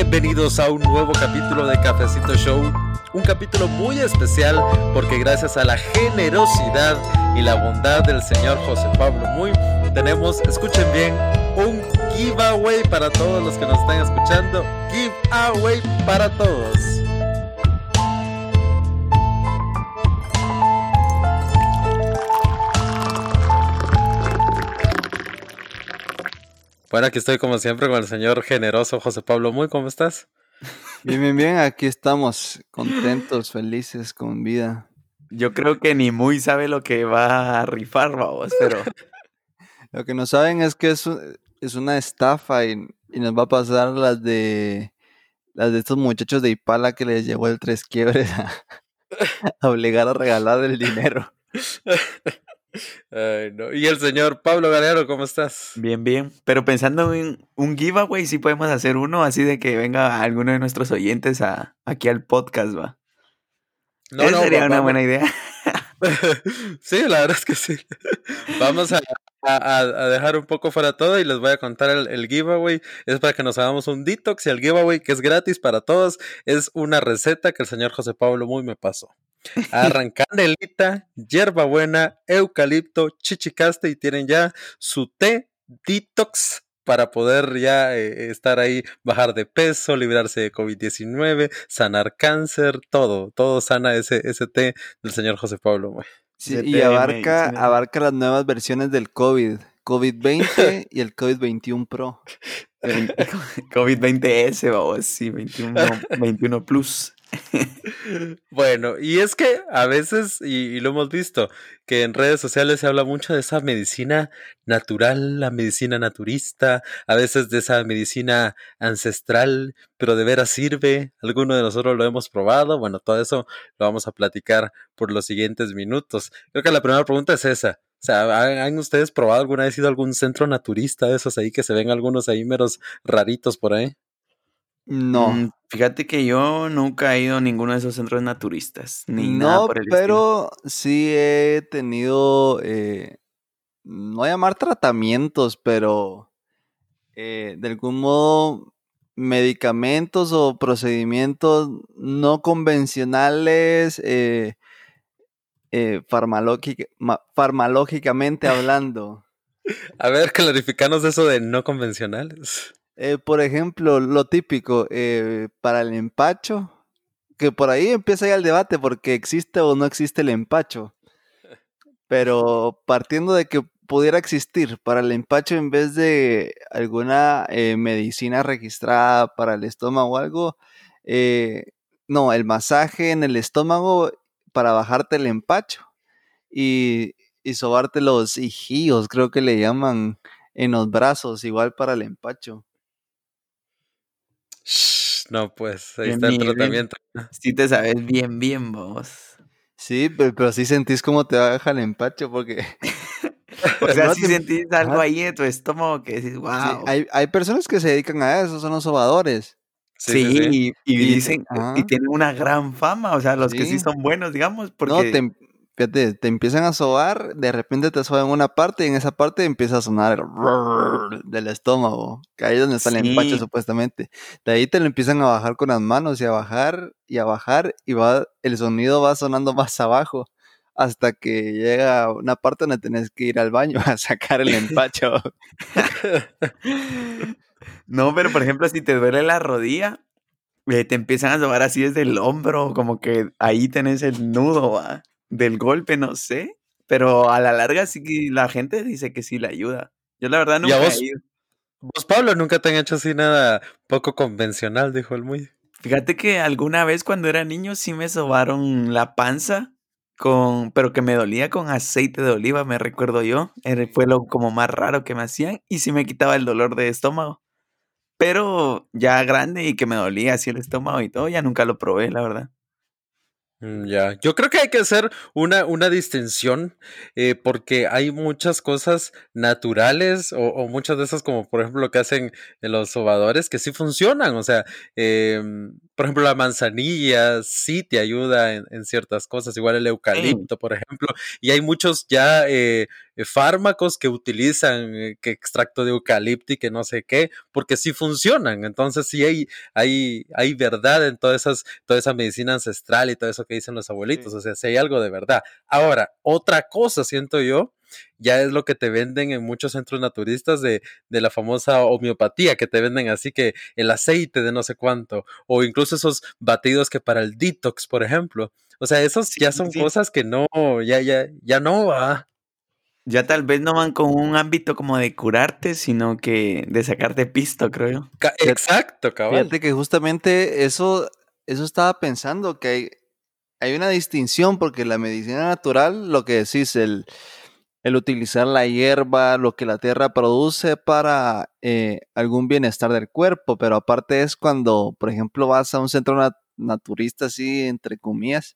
Bienvenidos a un nuevo capítulo de Cafecito Show. Un capítulo muy especial porque gracias a la generosidad y la bondad del señor José Pablo Muy, tenemos, escuchen bien, un giveaway para todos los que nos están escuchando. Giveaway para todos. Bueno, aquí estoy como siempre con el señor generoso José Pablo Muy, ¿cómo estás? Bien, bien, bien, aquí estamos, contentos, felices, con vida. Yo creo que ni muy sabe lo que va a rifar, vamos, pero... lo que no saben es que es, es una estafa y, nos va a pasar las de las de estos muchachos de Ipala que les llevó el tres quiebres a, a obligar a regalar el dinero. Y el señor Pablo Galero, ¿cómo estás? Bien, bien. Pero pensando en un giveaway, sí podemos hacer uno así de que venga alguno de nuestros oyentes a, aquí al podcast, va. No, no, sería una buena idea. sí, la verdad es que sí. Vamos a, dejar un poco fuera todo y les voy a contar el, el, giveaway. Es para que nos hagamos un detox y el giveaway, que es gratis para todos, es una receta que el señor José Pablo muy me pasó. Arrancan canelita, hierbabuena, eucalipto, chichicaste y tienen ya su té detox para poder ya eh, estar ahí, bajar de peso, librarse de COVID-19, sanar cáncer, todo, todo sana ese, ese té del señor José Pablo. y abarca, abarca las nuevas versiones del COVID. COVID-20 y el COVID-21 Pro. COVID-20S, vamos, sí, 21, 21 Plus. bueno, y es que a veces, y, lo hemos visto, que en redes sociales se habla mucho de esa medicina natural, la medicina naturista, a veces de esa medicina ancestral, pero de veras sirve, alguno de nosotros lo hemos probado, bueno, todo eso lo vamos a platicar por los siguientes minutos. Creo que la primera pregunta es esa. O sea, ¿han ustedes probado alguna vez ido a algún centro naturista de esos ahí que se ven algunos ahí meros raritos por ahí? No. Mm, fíjate que yo nunca he ido a ninguno de esos centros naturistas, ni no, nada por el pero sí he tenido, eh, no llamar tratamientos, pero eh, de algún modo medicamentos o procedimientos no convencionales, eh, farmacológicamente hablando. A ver, clarificanos eso de no convencionales. Eh, por ejemplo, lo típico, eh, para el empacho, que por ahí empieza ya el debate porque existe o no existe el empacho. Pero partiendo de que pudiera existir para el empacho en vez de alguna eh, medicina registrada para el estómago o algo, no, el masaje en el estómago para bajarte el empacho y, y sobarte los hijíos, creo que le llaman en los brazos, igual para el empacho. No, pues ahí está el tratamiento. Si te sabes bien, bien vos. Sí, pero, sí sentís como te baja el empacho porque... o sea, si sentís algo ahí en tu estómago que decís, wow. hay, hay personas que se dedican a eso, son los sobadores. Sí, Y, dicen, y tienen una gran fama, o sea, los que sí son buenos, digamos, porque... No, te, fíjate, te empiezan a sobar, de repente te soban una parte y en esa parte empieza a sonar el del estómago, que ahí es donde está el empacho supuestamente. De ahí te lo empiezan a bajar con las manos y a bajar y a bajar y va, el sonido va sonando más abajo hasta que llega una parte donde tenés que ir al baño a sacar el empacho. no, pero por ejemplo, si te duele la rodilla, eh, te empiezan a sobar así desde el hombro, como que ahí tenés el nudo, ¿va? Del golpe, no sé. Pero a la larga sí que la gente dice que sí le ayuda. Yo la verdad nunca vos, he ido. Vos, Pablo, nunca te han hecho así nada poco convencional, dijo el muy. Fíjate que alguna vez cuando era niño sí me sobaron la panza con, pero que me dolía con aceite de oliva, me recuerdo yo. Fue lo como más raro que me hacían y sí me quitaba el dolor de estómago. Pero ya grande y que me dolía así el estómago y todo, ya nunca lo probé, la verdad. Mm, ya, yo creo que hay que hacer una, una distinción eh, porque hay muchas cosas naturales o, muchas de esas como por ejemplo lo que hacen los sobadores que sí funcionan, o sea, em, por ejemplo la manzanilla sí te ayuda en, ciertas cosas, igual el eucalipto por ejemplo, y hay muchos ya eh, fármacos que utilizan eh, que extracto de eucalipto y que no sé qué, porque sí funcionan. Entonces sí hay, hay, hay verdad en todas esas, toda esa medicina ancestral y todo eso que dicen los abuelitos. O sea, si hay algo de verdad. Ahora, otra cosa siento yo ya es lo que te venden en muchos centros naturistas de, de, la famosa homeopatía, que te venden así que el aceite de no sé cuánto, o incluso esos batidos que para el detox, por ejemplo. O sea, esos ya son cosas que no, ya, ya, ya no va. Ya tal vez no van con un ámbito como de curarte, sino que de sacarte pisto, creo yo. Exacto, cabrón. Fíjate que justamente eso, eso estaba pensando, que hay, hay una distinción, porque la medicina natural, lo que decís, el, el utilizar la hierba, lo que la tierra produce para eh, algún bienestar del cuerpo, pero aparte es cuando, por ejemplo, vas a un centro naturista, así, entre comillas,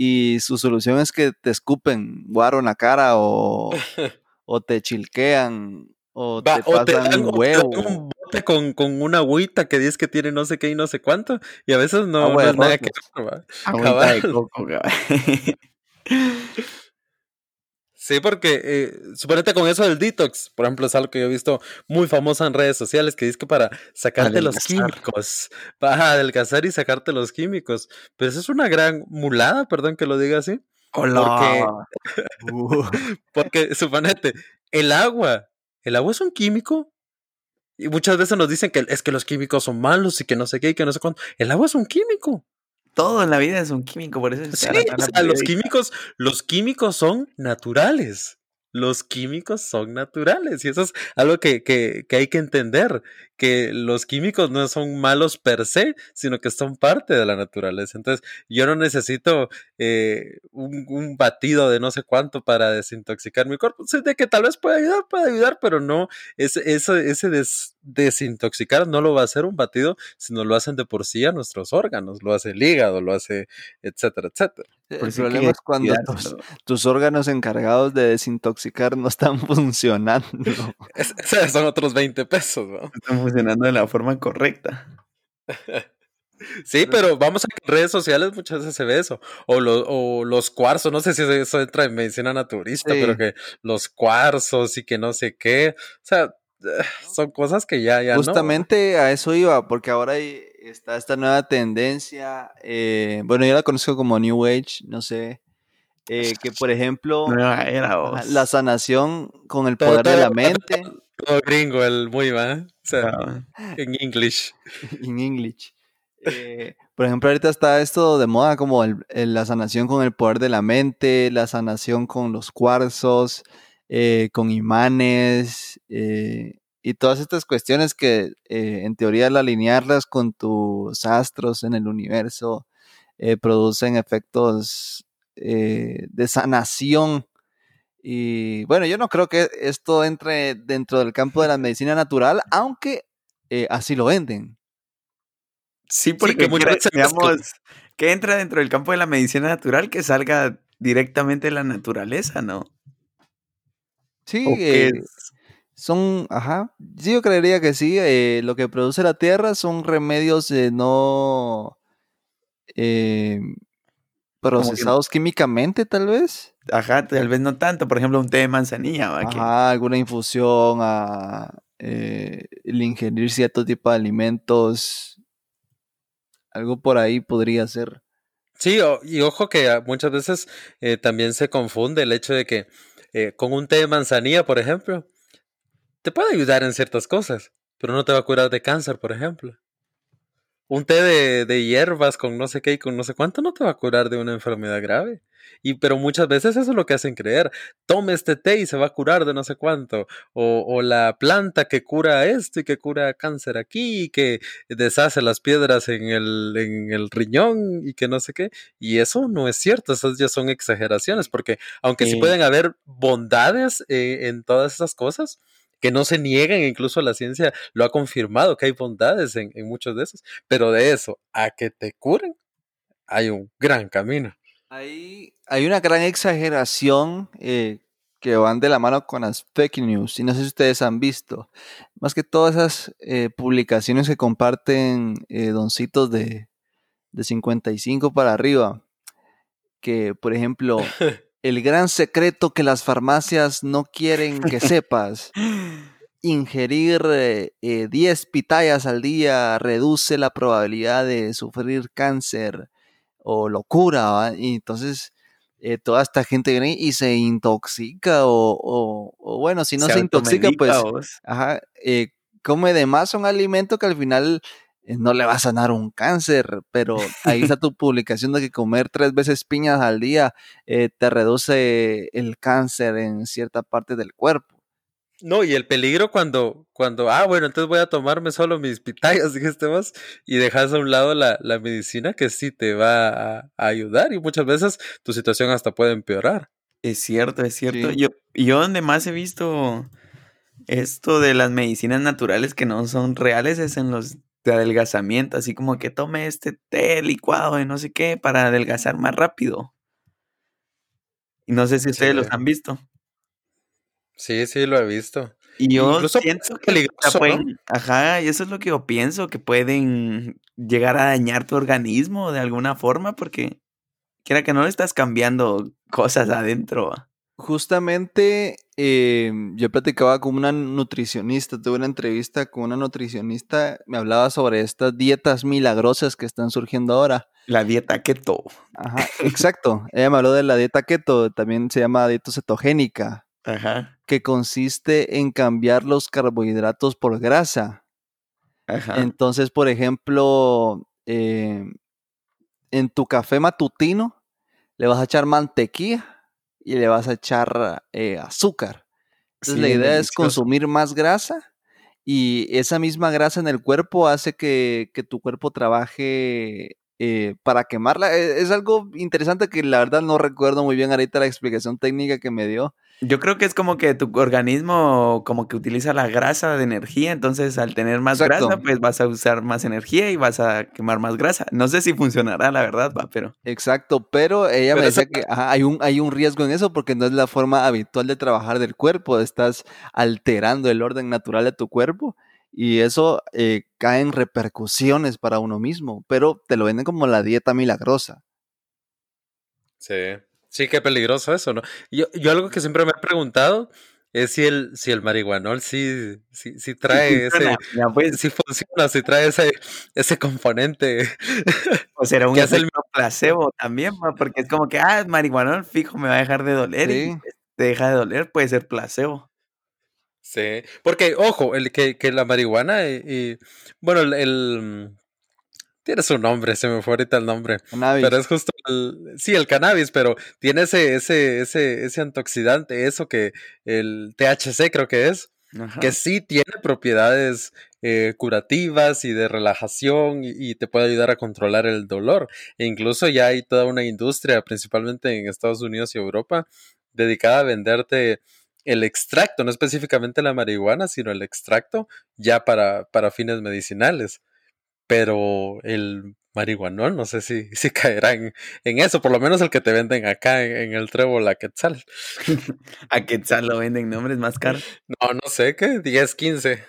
y su solución es que te escupen guaro en la cara o, o te chilquean o te pasan un huevo. un bote con, con, una agüita que dices que tiene no sé qué y no sé cuánto y a veces no, no es nada que... Agüita de coco, Sí, porque eh, suponete con eso del detox, por ejemplo, es algo que yo he visto muy famoso en redes sociales, que dice que para sacarte los químicos, para adelgazar y sacarte los químicos. Pero eso es una gran mulada, perdón que lo diga así. Hola. Porque, uh. porque suponete, el agua, el agua es un químico. Y muchas veces nos dicen que es que los químicos son malos y que no sé qué y que no sé cuánto. El agua es un químico. Todo en la vida es un químico, por eso sí, los químicos, los químicos son naturales. Los químicos son naturales y eso es algo que, que, que hay que entender que los químicos no son malos per se, sino que son parte de la naturaleza. Entonces, yo no necesito eh, un, batido de no sé cuánto para desintoxicar mi cuerpo. Sé de que tal vez puede ayudar, puede ayudar, pero no, ese, ese, ese desintoxicar no lo va a hacer un batido, sino lo hacen de por sí a nuestros órganos, lo hace el hígado, lo hace, etcétera, etcétera. El problema es cuando tus, tus, órganos encargados de desintoxicar no están funcionando. son otros 20 pesos, ¿no? funcionando de la forma correcta. Sí, pero vamos a redes sociales muchas veces se ve eso. O, o los cuarzos, no sé si eso entra en medicina naturista, pero que los cuarzos y que no sé qué. O sea, son cosas que ya, ya Justamente a eso iba, porque ahora está esta nueva tendencia. Eh, bueno, yo la conozco como New Age, no sé. Eh, que por ejemplo, la sanación con el poder de la mente. Todo gringo, el muy va. O sea, en English. En English. Eh, por ejemplo, ahorita está esto de moda como el, la sanación con el poder de la mente, la sanación con los cuarzos, eh, con imanes eh, y todas estas cuestiones que en teoría al alinearlas con tus astros en el universo producen efectos de sanación y bueno, yo no creo que esto entre dentro del campo de la medicina natural, aunque eh, así lo venden. Sí, porque digamos, que entra dentro del campo de la medicina natural que salga directamente de la naturaleza, ¿no? Sí, eh, son, ajá, sí, yo creería que sí. Eh, lo que produce la tierra son remedios no procesados químicamente, tal vez. Ajá, tal vez no tanto. Por ejemplo, un té de manzanilla. Ajá, alguna infusión, a, eh, el ingerir cierto tipo de alimentos. Algo por ahí podría ser. Sí, y ojo que muchas veces eh, también se confunde el hecho de que eh, con un té de manzanilla, por ejemplo, te puede ayudar en ciertas cosas, pero no te va a curar de cáncer, por ejemplo un té de, de, hierbas con no sé qué y con no sé cuánto no te va a curar de una enfermedad grave. Y pero muchas veces eso es lo que hacen creer. Tome este té y se va a curar de no sé cuánto. O, o la planta que cura esto y que cura cáncer aquí y que deshace las piedras en el, en el riñón y que no sé qué. Y eso no es cierto, esas ya son exageraciones, porque aunque sí, pueden haber bondades eh, en todas esas cosas, que no se niegan, incluso la ciencia lo ha confirmado, que hay bondades en, muchos de esos, pero de eso a que te curen, hay un gran camino. Hay, hay una gran exageración eh, que van de la mano con las fake news, y no sé si ustedes han visto, más que todas esas eh, publicaciones que comparten eh, doncitos de, de 55 para arriba, que por ejemplo el gran secreto que las farmacias no quieren que sepas. Ingerir 10 eh, pitayas al día reduce la probabilidad de sufrir cáncer o locura. Y entonces eh, toda esta gente viene y se intoxica o, bueno, si no se, intoxica, pues ajá, eh, come de más un alimento que al final eh, no le va a sanar un cáncer, pero ahí está tu publicación de que comer tres veces piñas al día eh, te reduce el cáncer en cierta parte del cuerpo. No, y el peligro cuando, cuando, ah, bueno, entonces voy a tomarme solo mis pitayas, dijiste más, y dejas a un lado la, la medicina que sí te va a, ayudar y muchas veces tu situación hasta puede empeorar. Es cierto, es cierto. Yo, yo donde más he visto esto de las medicinas naturales que no son reales es en los de adelgazamiento, así como que tome este té licuado de no sé qué para adelgazar más rápido. Y no sé si ustedes los han visto. Sí, sí, lo he visto. Y yo pienso que pueden, ajá, y eso es lo que yo pienso, que pueden llegar a dañar tu organismo de alguna forma, porque quiera que no le estás cambiando cosas adentro. Justamente eh, yo platicaba con una nutricionista, tuve una entrevista con una nutricionista, me hablaba sobre estas dietas milagrosas que están surgiendo ahora. La dieta keto. Ajá, exacto. Ella me habló de la dieta keto, también se llama dieta cetogénica. Ajá. Que consiste en cambiar los carbohidratos por grasa. Ajá. Entonces, por ejemplo, eh, en tu café matutino le vas a echar mantequilla y le vas a echar eh, azúcar. Entonces la idea es consumir más grasa y esa misma grasa en el cuerpo hace que, que tu cuerpo trabaje eh, para quemarla. E, es, algo interesante que la verdad no recuerdo muy bien ahorita la explicación técnica que me dio. Yo creo que es como que tu organismo como que utiliza la grasa de energía, entonces al tener más grasa pues vas a usar más energía y vas a quemar más grasa. No sé si funcionará, la verdad, va, pero... Exacto, pero ella me decía que hay, un, hay un riesgo en eso porque no es la forma habitual de trabajar del cuerpo, estás alterando el orden natural de tu cuerpo y eso eh, cae en repercusiones para uno mismo, pero te lo venden como la dieta milagrosa. Sí, sí, qué peligroso eso, ¿no? Yo, yo algo que siempre me he preguntado es si el, si el marihuanol sí, sí, sí trae ese, pues. si funciona, si trae ese, ese componente. O será un placebo también, porque es como que, ah, marihuanol fijo me va a dejar de doler y te deja de doler, puede ser placebo. Sí, porque, ojo, el que, que la marihuana y, bueno, el, tiene su nombre, se me fue ahorita el nombre. Cannabis. Pero es justo el, sí, el cannabis, pero tiene ese, ese, ese, ese antioxidante, eso que el THC creo que es, que sí tiene propiedades eh, curativas y de relajación y, y, te puede ayudar a controlar el dolor. E incluso ya hay toda una industria, principalmente en Estados Unidos y Europa, dedicada a venderte el extracto, no específicamente la marihuana, sino el extracto ya para, para fines medicinales. Pero el marihuanol, no sé si, si caerá en, eso, por lo menos el que te venden acá en, el trébol a Quetzal. a Quetzal lo venden nombres más caros. No, no sé, ¿qué? 10, 15.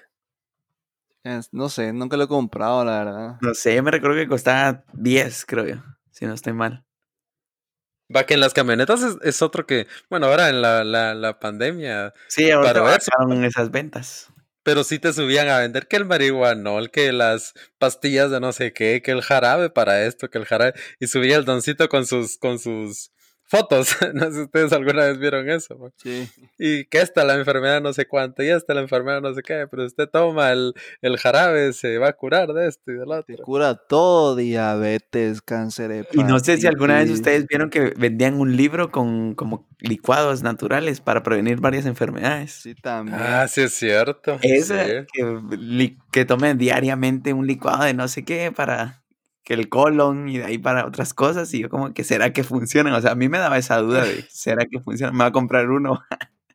no sé, nunca lo he comprado, la verdad. No sé, me recuerdo que costaba 10, creo yo, si no estoy mal. Va que en las camionetas es, otro que, bueno, ahora en la, la, la pandemia. Sí, ahora bajaron esas ventas. Pero sí te subían a vender que el marihuanol, que las pastillas de no sé qué, que el jarabe para esto, que el jarabe. Y subía el doncito con sus, con sus fotos. no sé si ustedes alguna vez vieron eso. Sí. Y que esta la enfermedad no sé cuánto, y esta la enfermedad no sé qué, pero usted toma el, el jarabe, se va a curar de esto y del otro. Se cura todo, diabetes, cáncer. Y no sé si alguna vez ustedes vieron que vendían un libro con como licuados naturales para prevenir varias enfermedades. Sí, también. Ah, sí es cierto. Es que, que tomen diariamente un licuado de no sé qué para que el colon y de ahí para otras cosas. Y yo como que, ¿será que funcionan? O sea, a mí me daba esa duda de, ¿será que funciona? Me va a comprar uno.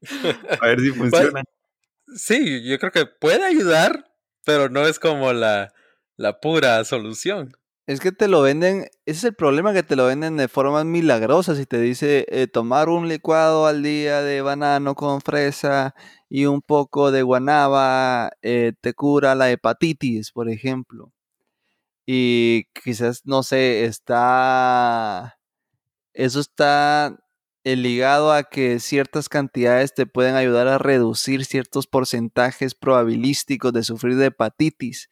a ver si pues, funciona. sí, yo creo que puede ayudar, pero no es como la, la pura solución. Es que te lo venden, ese es el problema que te lo venden de formas milagrosas y te dice eh, tomar un licuado al día de banano con fresa y un poco de guanaba eh, te cura la hepatitis, por ejemplo y quizás, no sé, está, eso está eh, ligado a que ciertas cantidades te pueden ayudar a reducir ciertos porcentajes probabilísticos de sufrir de hepatitis.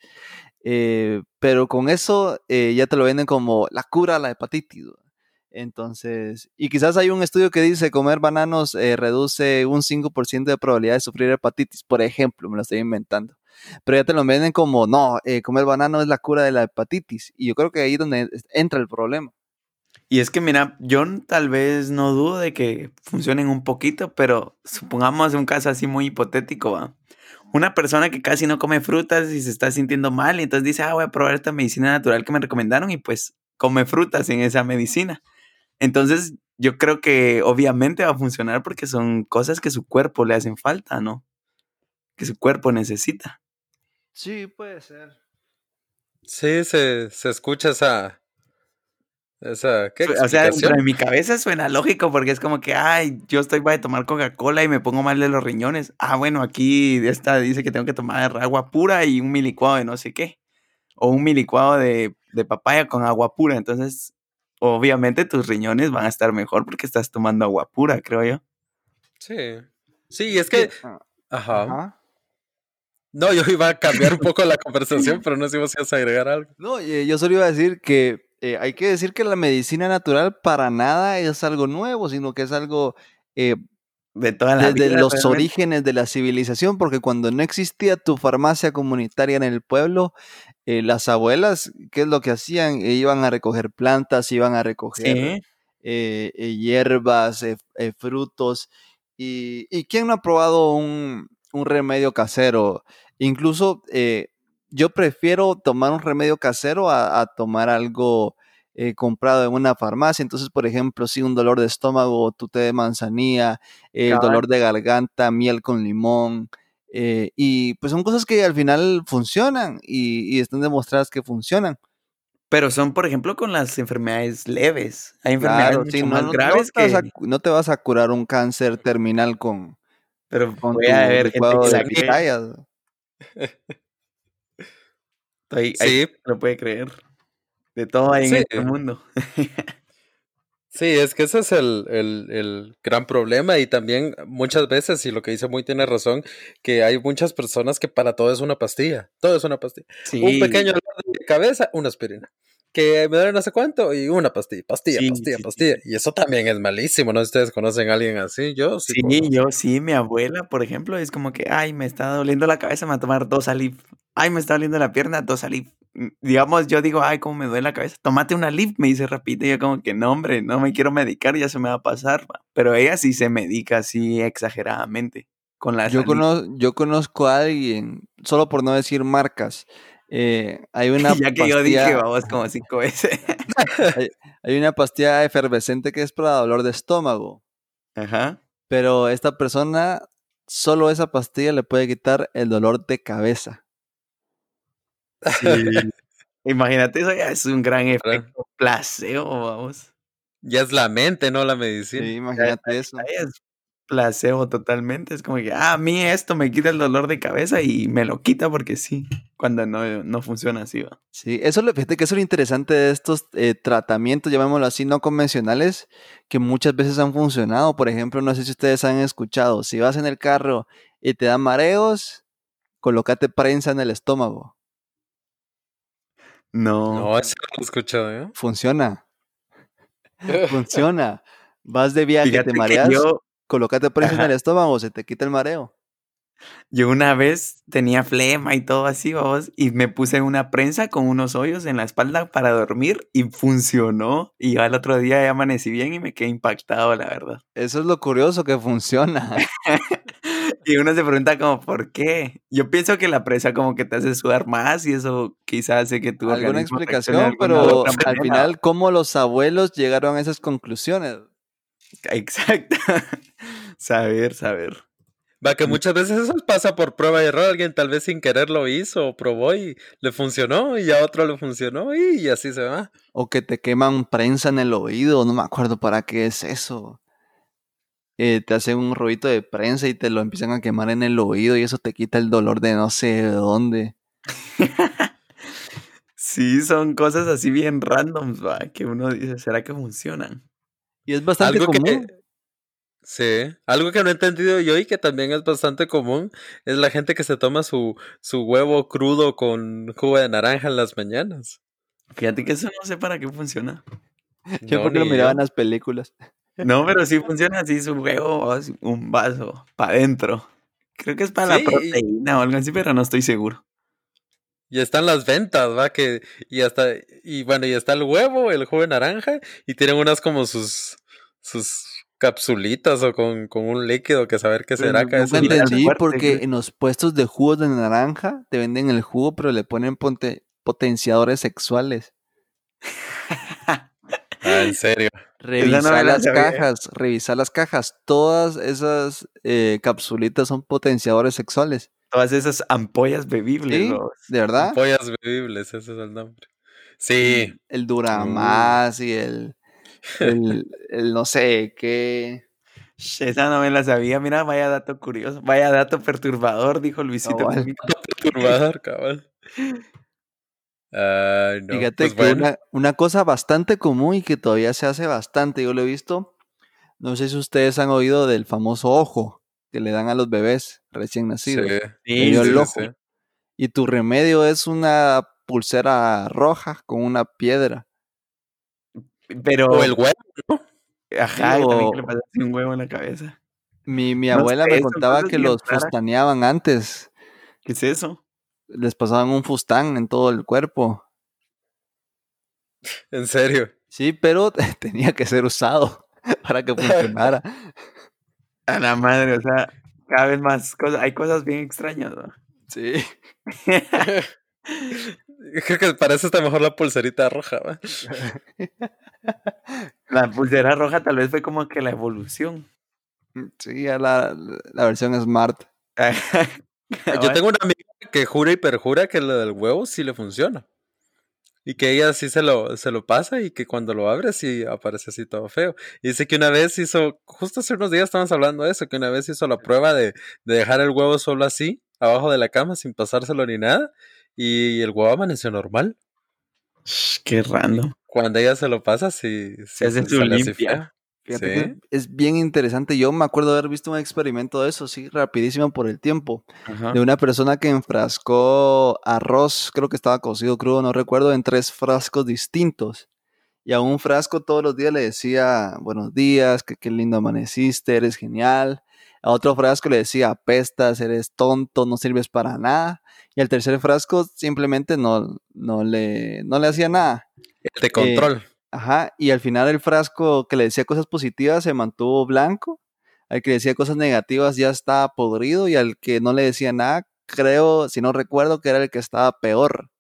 Eh, pero con eso eh, ya te lo venden como la cura a la hepatitis. Entonces, y quizás hay un estudio que dice comer bananos reduce un 5% de probabilidad de sufrir hepatitis, por ejemplo, me lo estoy inventando. Pero ya te lo venden como, no, comer banano es la cura de la hepatitis. Y yo creo que ahí es donde entra el problema. Y es que, mira, yo tal vez no dudo de que funcionen un poquito, pero supongamos un caso así muy hipotético, ¿va? Una persona que casi no come frutas y se está sintiendo mal y entonces dice, ah, voy a probar esta medicina natural que me recomendaron y pues come frutas en esa medicina. Entonces, yo creo que obviamente va a funcionar porque son cosas que su cuerpo le hacen falta, ¿no? Que su cuerpo necesita. Sí, puede ser. Sí, se, se escucha esa, o sea, ¿qué o sea, en mi cabeza suena lógico porque es como que, ay, yo estoy para tomar Coca-Cola y me pongo mal de los riñones. Ah, bueno, aquí esta dice que tengo que tomar agua pura y un milicuado de no sé qué. O un milicuado de, de papaya con agua pura. Entonces, obviamente tus riñones van a estar mejor porque estás tomando agua pura, creo yo. Sí. Sí, es que. Ah, ajá. No, yo iba a cambiar un poco la conversación, pero no sé si vas a agregar algo. No, yo solo iba a decir que eh, hay que decir que la medicina natural para nada es algo nuevo, sino que es algo eh, de toda la desde los orígenes de la civilización, porque cuando no existía tu farmacia comunitaria en el pueblo, eh, las abuelas, ¿qué es lo que hacían? iban a recoger plantas, iban a recoger hierbas, frutos. Y, y, quién no ha probado un, un remedio casero? Incluso yo prefiero tomar un remedio casero a, tomar algo eh, comprado en una farmacia. Entonces, por ejemplo, si un dolor de estómago, tu té de manzanilla, el dolor de garganta, miel con limón. Eh, y pues son cosas que al final funcionan y, están demostradas que funcionan. Pero son, por ejemplo, con las enfermedades leves. Hay enfermedades más graves no que... no te vas a curar un cáncer terminal con... Pero voy a ver gente sí. lo puede creer. De todo hay en este mundo. sí, es que ese es el, gran problema y también muchas veces, y lo que dice muy tiene razón, que hay muchas personas que para todo es una pastilla, todo es una pastilla. Un pequeño cabeza, una aspirina. Que me duele no sé cuánto y una pastilla, pastilla, pastilla, pastilla. Y eso también es malísimo, ¿no? Ustedes conocen a alguien así, yo sí. Sí, yo sí, mi abuela, por ejemplo, es como que, ay, me está doliendo la cabeza, me va a tomar dos alif. Ay, me está doliendo la pierna, dos alif Mm, digamos, yo digo, ay, cómo me duele la cabeza, tómate una Lip, me dice rapidito, y yo como que no, hombre, no me quiero medicar, ya se me va a pasar, pero ella sí se medica así exageradamente con la yo, yo conozco a alguien, solo por no decir marcas, eh, hay una ya que yo dije, vamos como cinco veces. hay, hay, una pastilla efervescente que es para dolor de estómago. Ajá. Pero esta persona, solo esa pastilla le puede quitar el dolor de cabeza. Imagínate, eso ya es un gran efecto placebo, vamos. Ya es la mente, no la medicina. Sí, imagínate eso. es placebo totalmente. Es como que, ah, a mí esto me quita el dolor de cabeza y me lo quita porque sí, cuando no, no funciona así, va. Sí, eso le fíjate que es lo interesante de estos eh, tratamientos, llamémoslo así, no convencionales, que muchas veces han funcionado. Por ejemplo, no sé si ustedes han escuchado, si vas en el carro y te dan mareos, colócate prensa en el estómago. No. No, eso no lo he escuchado, ¿eh? Funciona. Funciona. Vas de viaje, te mareas, yo... colócate prensa en el estómago, se te quita el mareo. Yo una vez tenía flema y todo así, vamos, y me puse una prensa con unos hoyos en la espalda para dormir y funcionó. Y al otro día ya amanecí bien y me quedé impactado, la verdad. Eso es lo curioso que funciona. y uno se pregunta como, ¿por qué? Yo pienso que la presa como que te hace sudar más y eso quizás hace que tú... Alguna explicación, pero al final, ¿cómo los abuelos llegaron a esas conclusiones? Exacto. saber, saber. Va, que muchas veces eso pasa por prueba y error. Alguien tal vez sin querer lo hizo o probó y le funcionó y a otro le funcionó y así se va. O que te queman prensa en el oído, no me acuerdo para qué es eso. Eh, te hacen un robito de prensa y te lo empiezan a quemar en el oído y eso te quita el dolor de no sé dónde. sí, son cosas así bien randoms, va, que uno dice, ¿será que funcionan? Y es bastante común. Sí, algo que no he entendido yo y que también es bastante común es la gente que se toma su, su huevo crudo con jugo de naranja en las mañanas. Fíjate que eso no sé para qué funciona. Yo No, porque lo miraba yo. en las películas. No, pero sí funciona así su huevo, un vaso para adentro. Creo que es para Sí, la proteína o algo así, pero no estoy seguro. Y están las ventas, ¿va? Que, y hasta, y bueno, y está el huevo, el jugo de naranja, y tienen unas como sus, sus capsulitas o con, con un líquido que saber qué será que nunca entendí fuerte, porque en los puestos de jugos de naranja te venden el jugo, pero le ponen ponte- potenciadores sexuales. Ah, en serio. Revisa no las cajas, revisa las cajas. Todas esas eh, capsulitas son potenciadores sexuales. Todas esas ampollas bebibles. ¿De verdad? Pollas bebibles, ese es el nombre. Sí, El Duramás y el, el, el no sé qué. Esa no me la sabía. Mira, vaya dato curioso. Vaya dato perturbador, dijo Luisito. Cabal. Comunica. perturbador, cabal. Ay, no. Fíjate pues que bueno. una, una cosa bastante común y que todavía se hace bastante, yo lo he visto, no sé si ustedes han oído del famoso ojo que le dan a los bebés recién nacidos. Sí, dio sí, el ojo. sí. Y tu remedio es una pulsera roja con una piedra. Pero, O el huevo. ajá, Sí, también que le pasaste un huevo en la cabeza. Mi, mi No abuela sé, me contaba que los fustaneaban antes. ¿Qué es eso? Les pasaban un fustán en todo el cuerpo. En serio. Sí, pero tenía que ser usado para que funcionara. A la madre, o sea, cada vez más cosas. Hay cosas bien extrañas, ¿no? Sí. Creo que para eso está mejor la pulserita roja, ¿va? La pulsera roja tal vez fue como que la evolución. Sí, ya la, la versión smart. Yo tengo una amiga que jura y perjura que lo del huevo sí le funciona. Y que ella sí se lo, se lo pasa y que cuando lo abre sí aparece así todo feo. Y dice que una vez hizo, justo hace unos días estábamos hablando de eso, que una vez hizo la prueba de, de dejar el huevo solo así, abajo de la cama, sin pasárselo ni nada. Y el huevo amaneció normal. Qué random. Cuando ella se lo pasa, sí, sí Se hace su limpia. Feo. Fíjate Sí. que es bien interesante. Yo me acuerdo haber visto un experimento de eso, sí, rapidísimo por el tiempo. Ajá. De una persona que enfrascó arroz, creo que estaba cocido crudo, no recuerdo, en tres frascos distintos. Y a un frasco todos los días le decía, buenos días, que qué lindo amaneciste, eres genial. A otro frasco le decía, apestas, eres tonto, no sirves para nada. Y al tercer frasco simplemente no, no, le, no le hacía nada. El de control. Ajá, y al final el frasco que le decía cosas positivas se mantuvo blanco, al que le decía cosas negativas ya estaba podrido y al que no le decía nada, creo, si no recuerdo, que era el que estaba peor.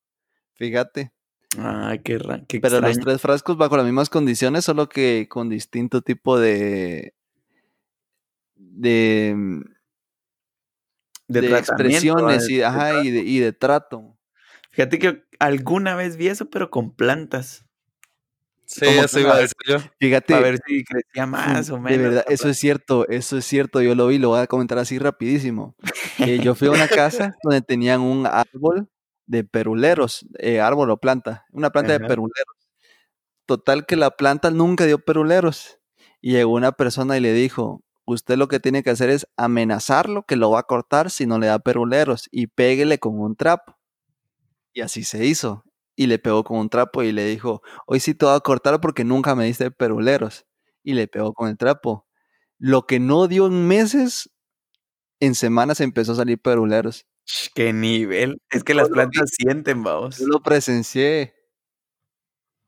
Fíjate. Ah, qué, qué Pero los tres frascos bajo las mismas condiciones, solo que con distinto tipo de... de, de, de expresiones de- y, ajá, y, de, y de trato. Fíjate que alguna vez vi eso, pero con plantas. Sí, eso iba a decir yo. Fíjate. Para ver si crecía más o menos. De verdad, eso es cierto, eso es cierto, yo lo vi, lo voy a comentar así rapidísimo. Eh, yo fui a una casa donde tenían un árbol de peruleros, eh, árbol o planta, una planta de peruleros. Total que la planta nunca dio peruleros. Y llegó una persona y le dijo, usted lo que tiene que hacer es amenazarlo que lo va a cortar si no le da peruleros y péguele con un trapo. Y así se hizo. Y le pegó con un trapo y le dijo, hoy sí te voy a cortar porque nunca me diste peruleros. Y le pegó con el trapo. Lo que no dio en meses, en semanas empezó a salir peruleros. Qué nivel. Es que las plantas sienten, vamos. Yo lo presencié.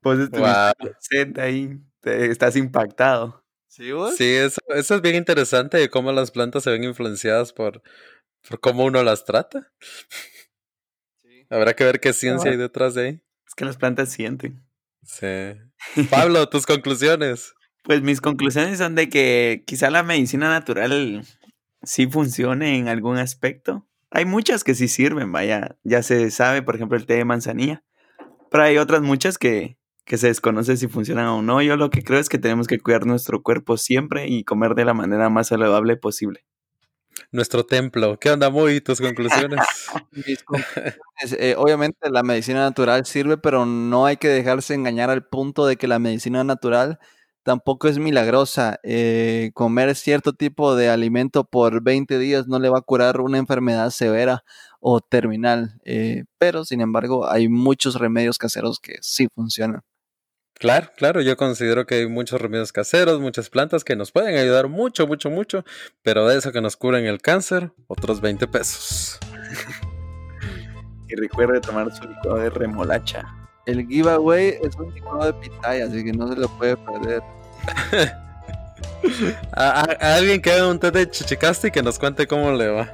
Pues estuviste Wow. ahí. te- estás impactado. ¿Sí, vos? Sí, eso, eso es bien interesante de cómo las plantas se ven influenciadas por, por cómo uno las trata. Habrá que ver qué ciencia hay detrás de ahí. Es que las plantas sienten. Sí. Pablo, tus conclusiones. Pues mis conclusiones son de que quizá la medicina natural sí funcione en algún aspecto. Hay muchas que sí sirven, vaya, ya se sabe, por ejemplo, el té de manzanilla. Pero hay otras muchas que, que se desconoce si funcionan o no. Yo lo que creo es que tenemos que cuidar nuestro cuerpo siempre y comer de la manera más saludable posible. Nuestro templo. ¿Qué onda, muy? ¿Tus conclusiones? Conclusiones, eh, obviamente la medicina natural sirve, pero no hay que dejarse engañar al punto de que la medicina natural tampoco es milagrosa. Eh, comer cierto tipo de alimento por 20 días no le va a curar una enfermedad severa o terminal. eh, pero, sin embargo, hay muchos remedios caseros que sí funcionan. Claro, claro, yo considero que hay muchos remedios caseros, muchas plantas que nos pueden ayudar mucho, mucho, mucho, pero de eso que nos curan el cáncer, otros 20 pesos. Y recuerde tomar su licuado de remolacha. El giveaway es un licuado de pitaya, así que no se lo puede perder. A, a- a alguien que haga un té de chichicaste y que nos cuente cómo le va.